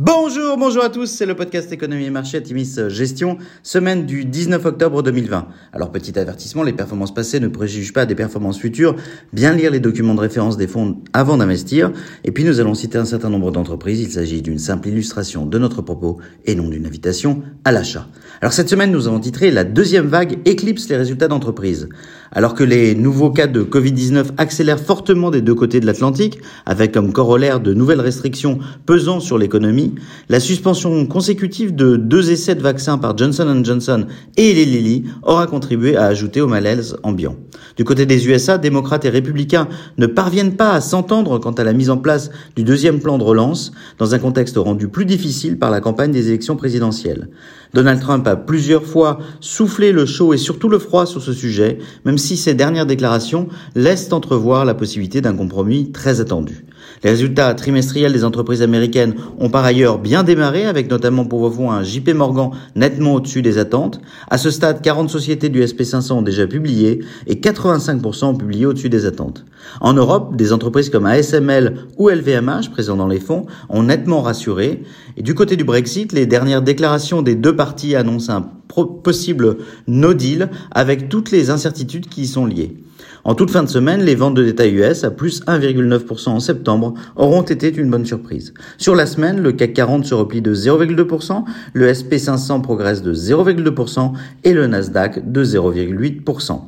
Bonjour, bonjour à tous, c'est le podcast Économie et Marché Timis Gestion, semaine du 19 octobre 2020. Alors petit avertissement, les performances passées ne préjugent pas des performances futures, bien lire les documents de référence des fonds avant d'investir, et puis nous allons citer un certain nombre d'entreprises, il s'agit d'une simple illustration de notre propos et non d'une invitation à l'achat. Alors cette semaine nous avons titré La deuxième vague éclipse les résultats d'entreprise. Alors que les nouveaux cas de Covid-19 accélèrent fortement des deux côtés de l'Atlantique, avec comme corollaire de nouvelles restrictions pesant sur l'économie, la suspension consécutive de deux essais de vaccins par Johnson Johnson et les Lilly aura contribué à ajouter au malaise ambiant. Du côté des USA, démocrates et républicains ne parviennent pas à s'entendre quant à la mise en place du deuxième plan de relance dans un contexte rendu plus difficile par la campagne des élections présidentielles. Donald Trump a plusieurs fois soufflé le chaud et surtout le froid sur ce sujet, même si ses dernières déclarations laissent entrevoir la possibilité d'un compromis très attendu. Les résultats trimestriels des entreprises américaines ont par ailleurs bien démarré, avec notamment pour vos un JP Morgan nettement au-dessus des attentes. À ce stade, 40 sociétés du SP500 ont déjà publié et 85% ont publié au-dessus des attentes. En Europe, des entreprises comme ASML ou LVMH, présents dans les fonds, ont nettement rassuré. Et du côté du Brexit, les dernières déclarations des deux parties annoncent un possible no deal avec toutes les incertitudes qui y sont liées. En toute fin de semaine, les ventes de détail US à plus 1,9% en septembre auront été une bonne surprise. Sur la semaine, le CAC 40 se replie de 0,2%, le SP500 progresse de 0,2% et le Nasdaq de 0,8%.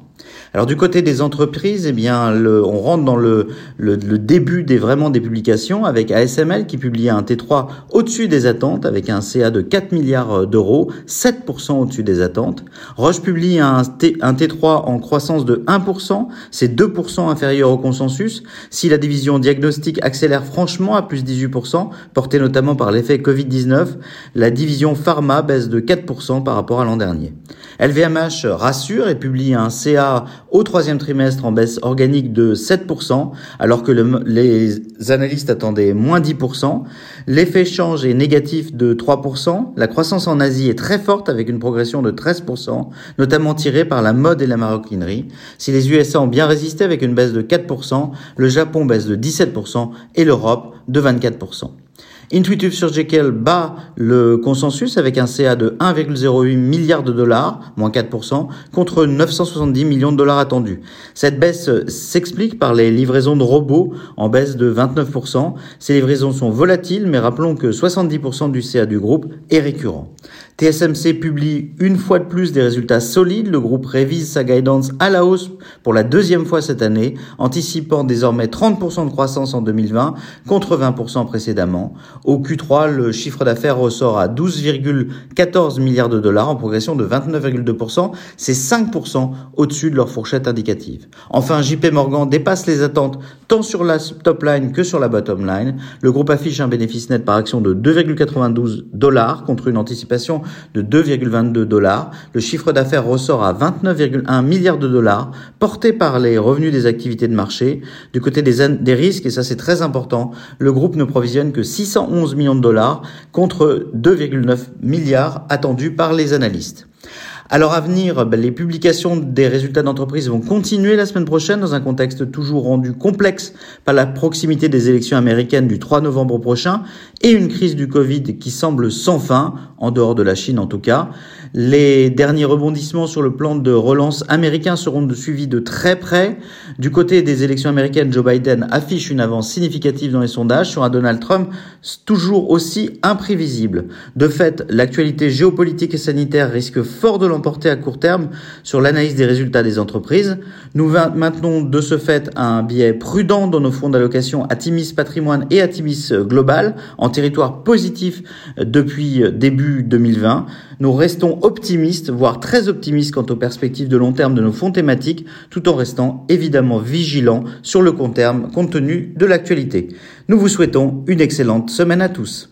Alors du côté des entreprises, eh bien, le, on rentre dans le, le, début des vraiment des publications avec ASML qui publie un T3 au-dessus des attentes avec un CA de 4 milliards d'euros, 7% au-dessus des attentes. Roche publie un, T, un T3 en croissance de 1%, c'est 2% inférieur au consensus. Si la division diagnostic accélère franchement à plus 18%, portée notamment par l'effet Covid-19, la division pharma baisse de 4% par rapport à l'an dernier. LVMH rassure et publie un CA au troisième trimestre en baisse organique de 7%, alors que les analystes attendaient moins 10%. L'effet change est négatif de 3%. La croissance en Asie est très forte avec une progression de 13%, notamment tirée par la mode et la maroquinerie. Si les USA ont bien résisté avec une baisse de 4%, le Japon baisse de 17% et l'Europe de 24%. Intuitive Surgical bat le consensus avec un CA de 1,08 milliard de dollars, moins 4%, contre 970 millions de dollars attendus. Cette baisse s'explique par les livraisons de robots en baisse de 29%. Ces livraisons sont volatiles, mais rappelons que 70% du CA du groupe est récurrent. TSMC publie une fois de plus des résultats solides. Le groupe révise sa guidance à la hausse pour la deuxième fois cette année, anticipant désormais 30% de croissance en 2020 contre 20% précédemment. Au Q3, le chiffre d'affaires ressort à 12,14 milliards de dollars en progression de 29,2%. C'est 5% au-dessus de leur fourchette indicative. Enfin, JP Morgan dépasse les attentes tant sur la top line que sur la bottom line. Le groupe affiche un bénéfice net par action de 2,92 dollars contre une anticipation de 2,22 dollars. Le chiffre d'affaires ressort à 29,1 milliards de dollars, porté par les revenus des activités de marché. Du côté des, des risques, et ça c'est très important, le groupe ne provisionne que 611 millions de dollars contre 2,9 milliards attendus par les analystes. Alors à venir, ben, les publications des résultats d'entreprise vont continuer la semaine prochaine dans un contexte toujours rendu complexe par la proximité des élections américaines du 3 novembre prochain et une crise du Covid qui semble sans fin, en dehors de la Chine en tout cas. Les derniers rebondissements sur le plan de relance américain seront suivis de très près. Du côté des élections américaines, Joe Biden affiche une avance significative dans les sondages sur un Donald Trump toujours aussi imprévisible. De fait, l'actualité géopolitique et sanitaire risque fort de l'emporter à court terme sur l'analyse des résultats des entreprises. Nous maintenons de ce fait un biais prudent dans nos fonds d'allocation Atimis Patrimoine et Atimis Global en territoire positif depuis début 2020. Nous restons optimistes, voire très optimistes quant aux perspectives de long terme de nos fonds thématiques, tout en restant évidemment vigilants sur le long terme compte tenu de l'actualité. Nous vous souhaitons une excellente semaine à tous.